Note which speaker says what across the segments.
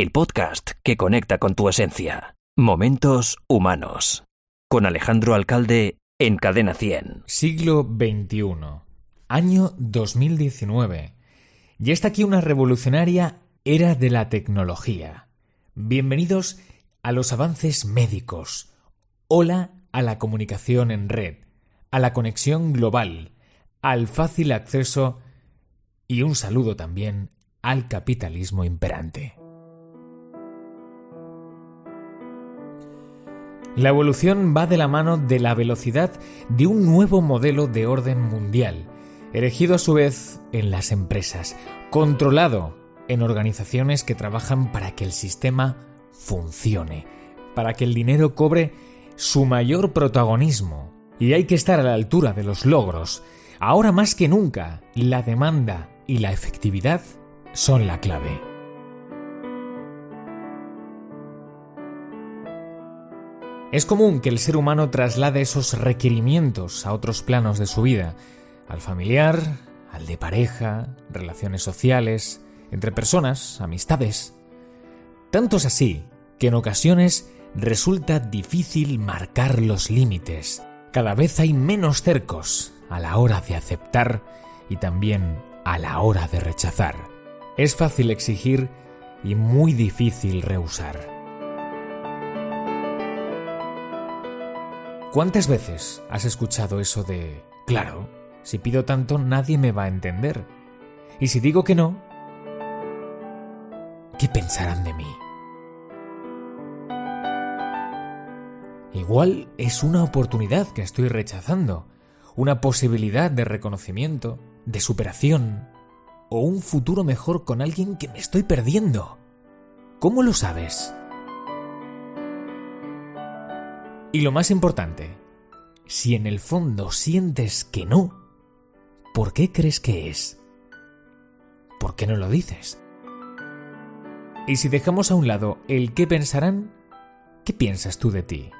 Speaker 1: el podcast que conecta con tu esencia. Momentos humanos. Con Alejandro Alcalde en Cadena 100.
Speaker 2: Siglo XXI. Año 2019. Ya está aquí una revolucionaria era de la tecnología. Bienvenidos a los avances médicos. Hola a la comunicación en red, a la conexión global, al fácil acceso y un saludo también al capitalismo imperante. La evolución va de la mano de la velocidad de un nuevo modelo de orden mundial, erigido a su vez en las empresas, controlado en organizaciones que trabajan para que el sistema funcione, para que el dinero cobre su mayor protagonismo. Y hay que estar a la altura de los logros. Ahora más que nunca, la demanda y la efectividad son la clave. Es común que el ser humano traslade esos requerimientos a otros planos de su vida, al familiar, al de pareja, relaciones sociales, entre personas, amistades. Tanto es así que en ocasiones resulta difícil marcar los límites. Cada vez hay menos cercos a la hora de aceptar y también a la hora de rechazar. Es fácil exigir y muy difícil rehusar. ¿Cuántas veces has escuchado eso de, claro, si pido tanto nadie me va a entender? Y si digo que no, ¿qué pensarán de mí? Igual es una oportunidad que estoy rechazando, una posibilidad de reconocimiento, de superación, o un futuro mejor con alguien que me estoy perdiendo. ¿Cómo lo sabes? Y lo más importante, si en el fondo sientes que no, ¿por qué crees que es? ¿Por qué no lo dices? Y si dejamos a un lado el qué pensarán, ¿qué piensas tú de ti?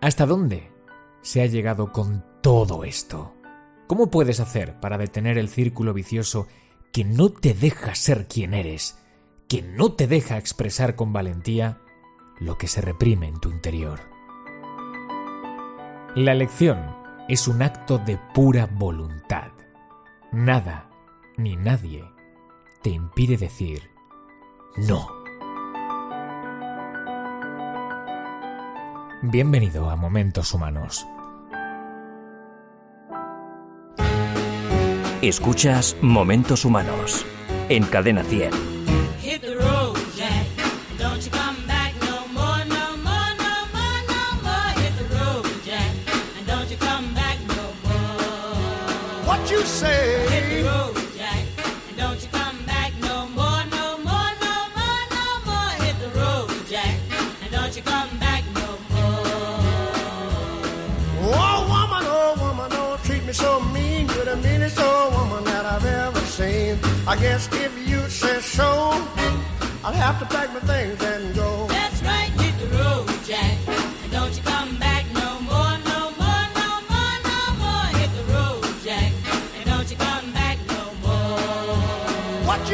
Speaker 2: ¿Hasta dónde se ha llegado con todo esto? ¿Cómo puedes hacer para detener el círculo vicioso que no te deja ser quien eres, que no te deja expresar con valentía lo que se reprime en tu interior. La elección es un acto de pura voluntad. Nada ni nadie te impide decir no. Bienvenido a Momentos Humanos.
Speaker 1: Escuchas Momentos Humanos en Cadena 100.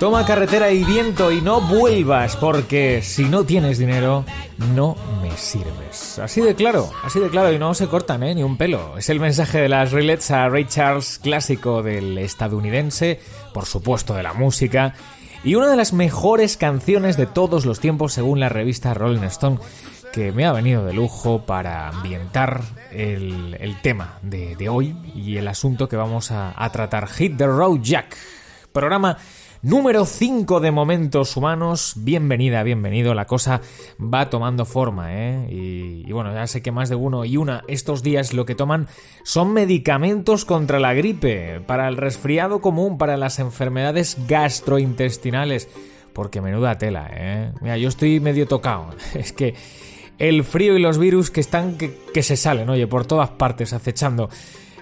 Speaker 2: Toma carretera y viento y no vuelvas porque si no tienes dinero no me sirves. Así de claro, así de claro y no se cortan ¿eh? ni un pelo. Es el mensaje de las Rillets a Ray Charles, clásico del estadounidense, por supuesto de la música, y una de las mejores canciones de todos los tiempos según la revista Rolling Stone que me ha venido de lujo para ambientar el, el tema de, de, hoy y el asunto que vamos a, a tratar. Hit the Road Jack. Programa número 5 de Momentos Humanos. Bienvenida, bienvenido. La cosa va tomando forma, ¿eh? Y, bueno, ya sé que más de uno y una estos días lo que toman son medicamentos contra la gripe, para el resfriado común, para las enfermedades gastrointestinales. Porque menuda tela, ¿eh? Mira, yo estoy medio tocado. Es que el frío y los virus que están que se salen, oye, por todas partes acechando.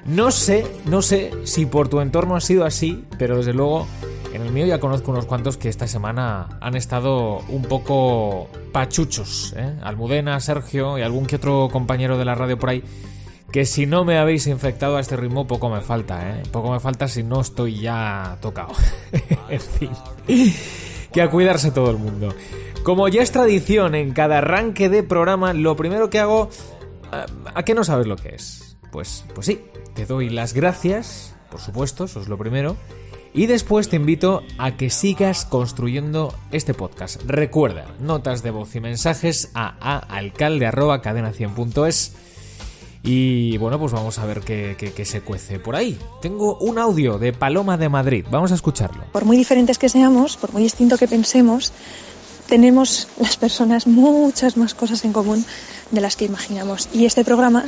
Speaker 2: No sé, no sé si por tu entorno ha sido así, pero desde luego en el mío ya conozco unos cuantos que esta semana han estado un poco pachuchos. ¿eh? Almudena, Sergio y algún que otro compañero de la radio por ahí. Que si no me habéis infectado a este ritmo, poco me falta, ¿eh? Poco me falta si no estoy ya tocado. en fin. Que a cuidarse todo el mundo. Como ya es tradición en cada arranque de programa, lo primero que hago... ¿A qué no sabes lo que es? Pues, pues sí, te doy las gracias, por supuesto, eso es lo primero. Y después te invito a que sigas construyendo este podcast. Recuerda, notas de voz y mensajes a aalcalde.cadena100.es. Y bueno, pues vamos a ver qué, se cuece por ahí. Tengo un audio de Paloma de Madrid. Vamos a escucharlo.
Speaker 3: Por muy diferentes que seamos, por muy distinto que pensemos, tenemos las personas muchas más cosas en común de las que imaginamos. Y este programa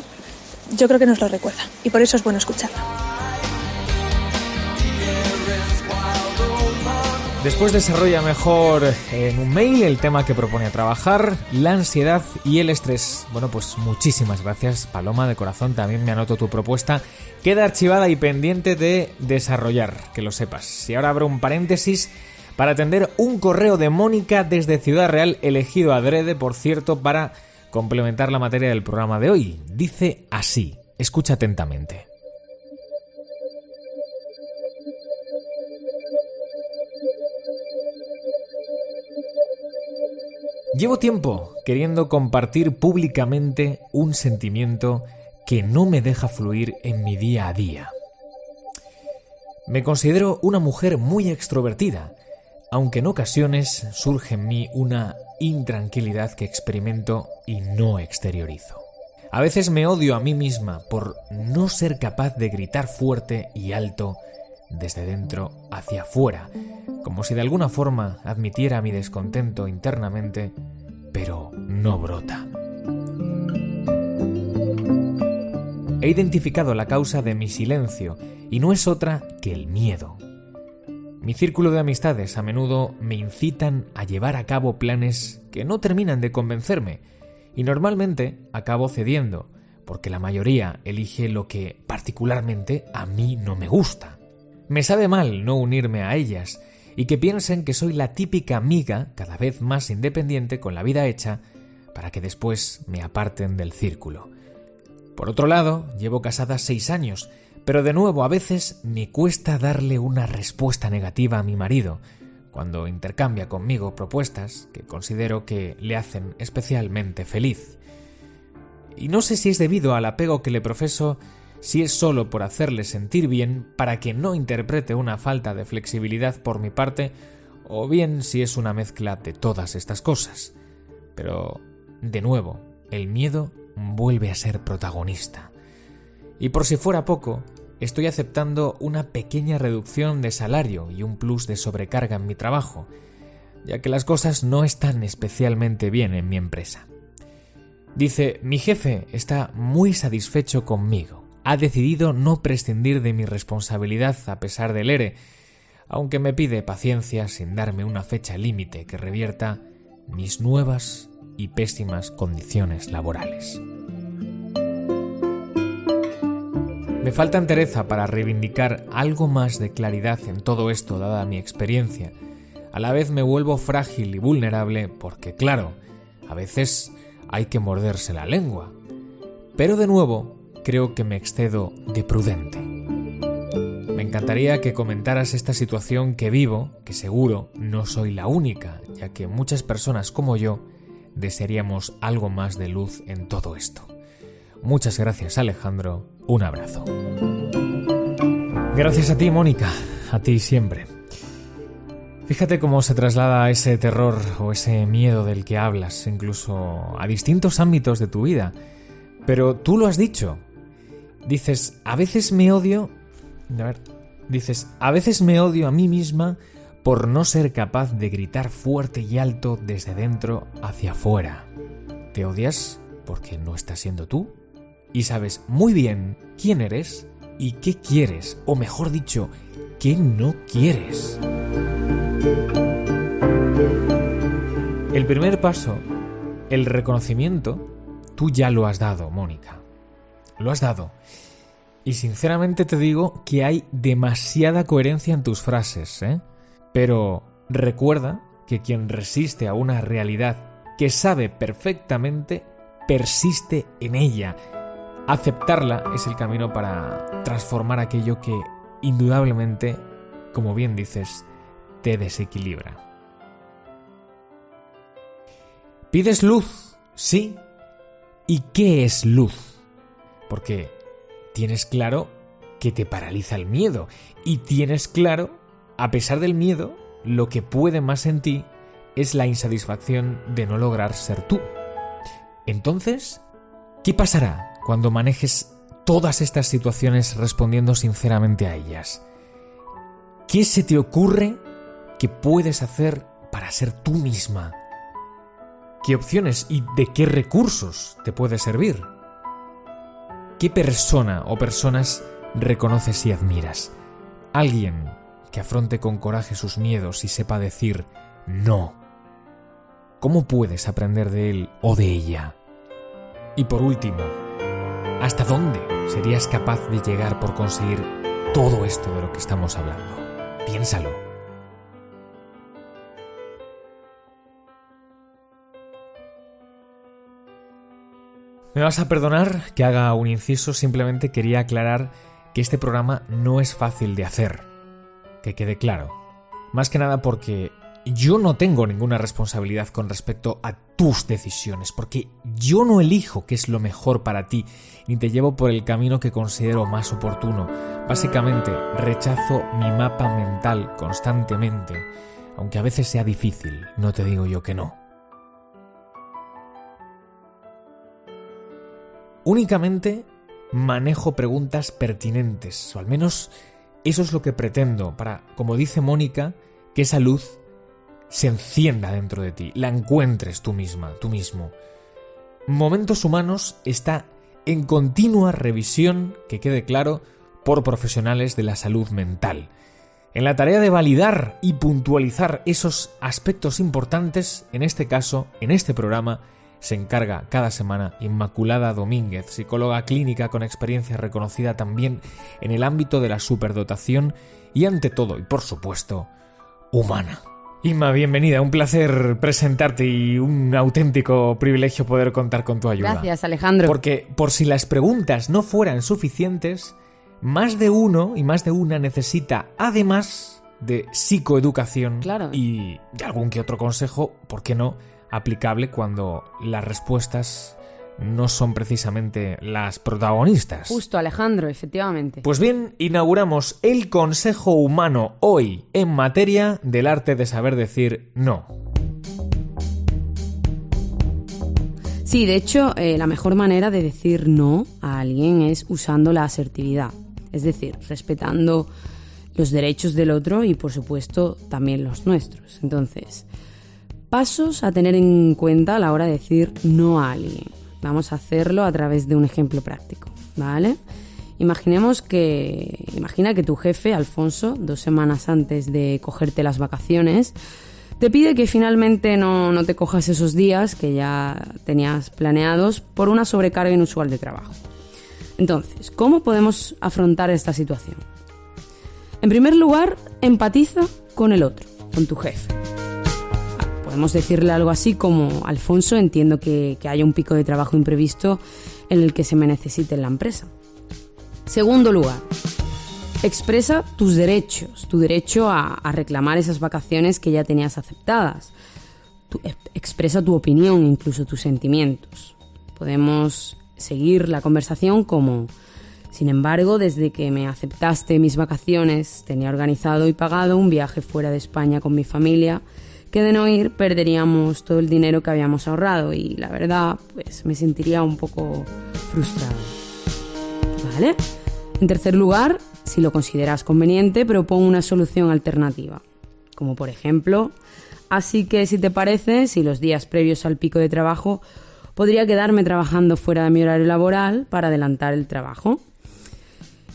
Speaker 3: yo creo que nos lo recuerda. Y por eso es bueno escucharlo.
Speaker 2: Después desarrolla mejor en un mail el tema que propone trabajar, la ansiedad y el estrés. Bueno, pues muchísimas gracias, Paloma, de corazón. También me anoto tu propuesta. Queda archivada y pendiente de desarrollar, que lo sepas. Y ahora abro un paréntesis para atender un correo de Mónica desde Ciudad Real, elegido adrede, por cierto, para complementar la materia del programa de hoy. Dice así, escucha atentamente. Llevo tiempo queriendo compartir públicamente un sentimiento que no me deja fluir en mi día a día. Me considero una mujer muy extrovertida, aunque en ocasiones surge en mí una intranquilidad que experimento y no exteriorizo. A veces me odio a mí misma por no ser capaz de gritar fuerte y alto desde dentro hacia afuera, como si de alguna forma admitiera mi descontento internamente, pero no brota. He identificado la causa de mi silencio y no es otra que el miedo. Mi círculo de amistades a menudo me incitan a llevar a cabo planes que no terminan de convencerme y normalmente acabo cediendo porque la mayoría elige lo que particularmente a mí no me gusta. Me sabe mal no unirme a ellas y que piensen que soy la típica amiga cada vez más independiente con la vida hecha para que después me aparten del círculo. Por otro lado, llevo casada seis años pero de nuevo, a veces me cuesta darle una respuesta negativa a mi marido cuando intercambia conmigo propuestas que considero que le hacen especialmente feliz. Y no sé si es debido al apego que le profeso, si es solo por hacerle sentir bien para que no interprete una falta de flexibilidad por mi parte, o bien si es una mezcla de todas estas cosas. Pero, de nuevo, el miedo vuelve a ser protagonista. Y por si fuera poco, estoy aceptando una pequeña reducción de salario y un plus de sobrecarga en mi trabajo, ya que las cosas no están especialmente bien en mi empresa. Dice, mi jefe está muy satisfecho conmigo. Ha decidido no prescindir de mi responsabilidad a pesar del ERE, aunque me pide paciencia sin darme una fecha límite que revierta mis nuevas y pésimas condiciones laborales. Me falta entereza para reivindicar algo más de claridad en todo esto dada mi experiencia. A la vez me vuelvo frágil y vulnerable porque, claro, a veces hay que morderse la lengua. Pero de nuevo, creo que me excedo de prudente. Me encantaría que comentaras esta situación que vivo, que seguro no soy la única, ya que muchas personas como yo desearíamos algo más de luz en todo esto. Muchas gracias Alejandro, un abrazo. Gracias a ti Mónica, a ti siempre. Fíjate cómo se traslada ese terror o ese miedo del que hablas, incluso a distintos ámbitos de tu vida. Pero tú lo has dicho. Dices, a veces me odio... A ver, dices, a veces me odio a mí misma por no ser capaz de gritar fuerte y alto desde dentro hacia afuera. Te odias porque no estás siendo tú y sabes muy bien quién eres y qué quieres, o mejor dicho, qué no quieres. El primer paso, el reconocimiento, tú ya lo has dado, Mónica. Lo has dado. Y sinceramente te digo que hay demasiada coherencia en tus frases, ¿eh? Pero recuerda que quien resiste a una realidad que sabe perfectamente, persiste en ella. Aceptarla es el camino para transformar aquello que indudablemente, como bien dices, te desequilibra. ¿Pides luz? Sí. ¿Y qué es luz? Porque tienes claro que te paraliza el miedo y tienes claro, a pesar del miedo, lo que puede más en ti es la insatisfacción de no lograr ser tú. Entonces, ¿qué pasará cuando manejes todas estas situaciones respondiendo sinceramente a ellas? ¿Qué se te ocurre que puedes hacer para ser tú misma? ¿Qué opciones y de qué recursos te puede servir? ¿Qué persona o personas reconoces y admiras? Alguien que afronte con coraje sus miedos y sepa decir no. ¿Cómo puedes aprender de él o de ella? Y por último, ¿hasta dónde serías capaz de llegar por conseguir todo esto de lo que estamos hablando? Piénsalo. Me vas a perdonar que haga un inciso, simplemente quería aclarar que este programa no es fácil de hacer. Que quede claro. Más que nada porque yo no tengo ninguna responsabilidad con respecto a tus decisiones, porque yo no elijo qué es lo mejor para ti, ni te llevo por el camino que considero más oportuno. Básicamente, rechazo mi mapa mental constantemente, aunque a veces sea difícil, no te digo yo que no. Únicamente manejo preguntas pertinentes, o al menos eso es lo que pretendo, para, como dice Mónica, que esa luz se encienda dentro de ti, la encuentres tú misma, tú mismo. Momentos Humanos está en continua revisión, que quede claro, por profesionales de la salud mental. En la tarea de validar y puntualizar esos aspectos importantes, en este caso, en este programa, se encarga cada semana Inmaculada Domínguez, psicóloga clínica con experiencia reconocida también en el ámbito de la superdotación y ante todo, y por supuesto, humana. Inma, bienvenida, un placer presentarte y un auténtico privilegio poder contar con tu ayuda.
Speaker 4: Gracias, Alejandro.
Speaker 2: Porque por si las preguntas no fueran suficientes, más de uno y más de una necesita, además de psicoeducación
Speaker 4: Claro.
Speaker 2: y de algún que otro consejo, ¿por qué no? Aplicable cuando las respuestas no son precisamente las protagonistas.
Speaker 4: Justo, Alejandro, efectivamente.
Speaker 2: Pues bien, inauguramos el Consejo Humano hoy en materia del arte de saber decir no.
Speaker 4: Sí, de hecho, eh, la mejor manera de decir no a alguien es usando la asertividad, es decir, respetando los derechos del otro y, por supuesto, también los nuestros. Entonces, pasos a tener en cuenta a la hora de decir no a alguien. Vamos a hacerlo a través de un ejemplo práctico, ¿vale? Imaginemos que, imagina que tu jefe, Alfonso, dos semanas antes de cogerte las vacaciones, te pide que finalmente no, no te cojas esos días que ya tenías planeados por una sobrecarga inusual de trabajo. Entonces, ¿cómo podemos afrontar esta situación? En primer lugar, empatiza con el otro, con tu jefe. Podemos decirle algo así como, Alfonso, entiendo que, que haya un pico de trabajo imprevisto en el que se me necesite en la empresa. Segundo lugar, expresa tus derechos, tu derecho a, reclamar esas vacaciones que ya tenías aceptadas. Expresa tu opinión, incluso tus sentimientos. Podemos seguir la conversación como, sin embargo, desde que me aceptaste mis vacaciones, tenía organizado y pagado un viaje fuera de España con mi familia, que de no ir perderíamos todo el dinero que habíamos ahorrado y la verdad pues me sentiría un poco frustrado. ¿Vale? En tercer lugar, si lo consideras conveniente, propongo una solución alternativa, como por ejemplo, así que si te parece, si los días previos al pico de trabajo podría quedarme trabajando fuera de mi horario laboral para adelantar el trabajo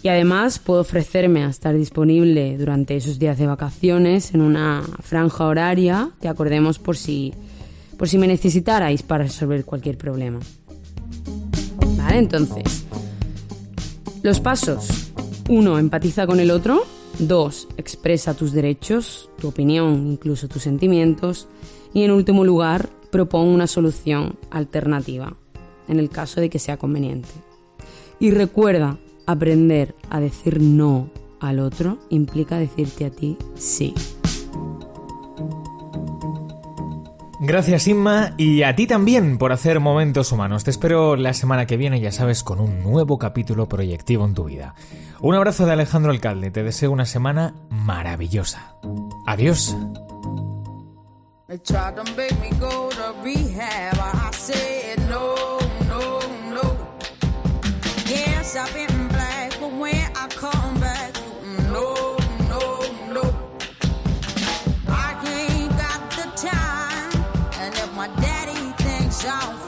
Speaker 4: y además puedo ofrecerme a estar disponible durante esos días de vacaciones en una franja horaria que acordemos por si, por si me necesitarais para resolver cualquier problema. Vale, entonces, los pasos. uno Empatiza con el otro. dos Expresa tus derechos, tu opinión, incluso tus sentimientos. Y en último lugar, propon una solución alternativa, en el caso de que sea conveniente. Y recuerda, Aprender a decir no al otro implica decirte a ti sí.
Speaker 2: Gracias Inma y a ti también por hacer momentos humanos. Te espero la semana que viene, ya sabes, con un nuevo capítulo proyectivo en tu vida. Un abrazo de Alejandro Alcalde, te deseo una semana maravillosa. Adiós.
Speaker 5: down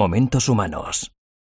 Speaker 1: momentos humanos.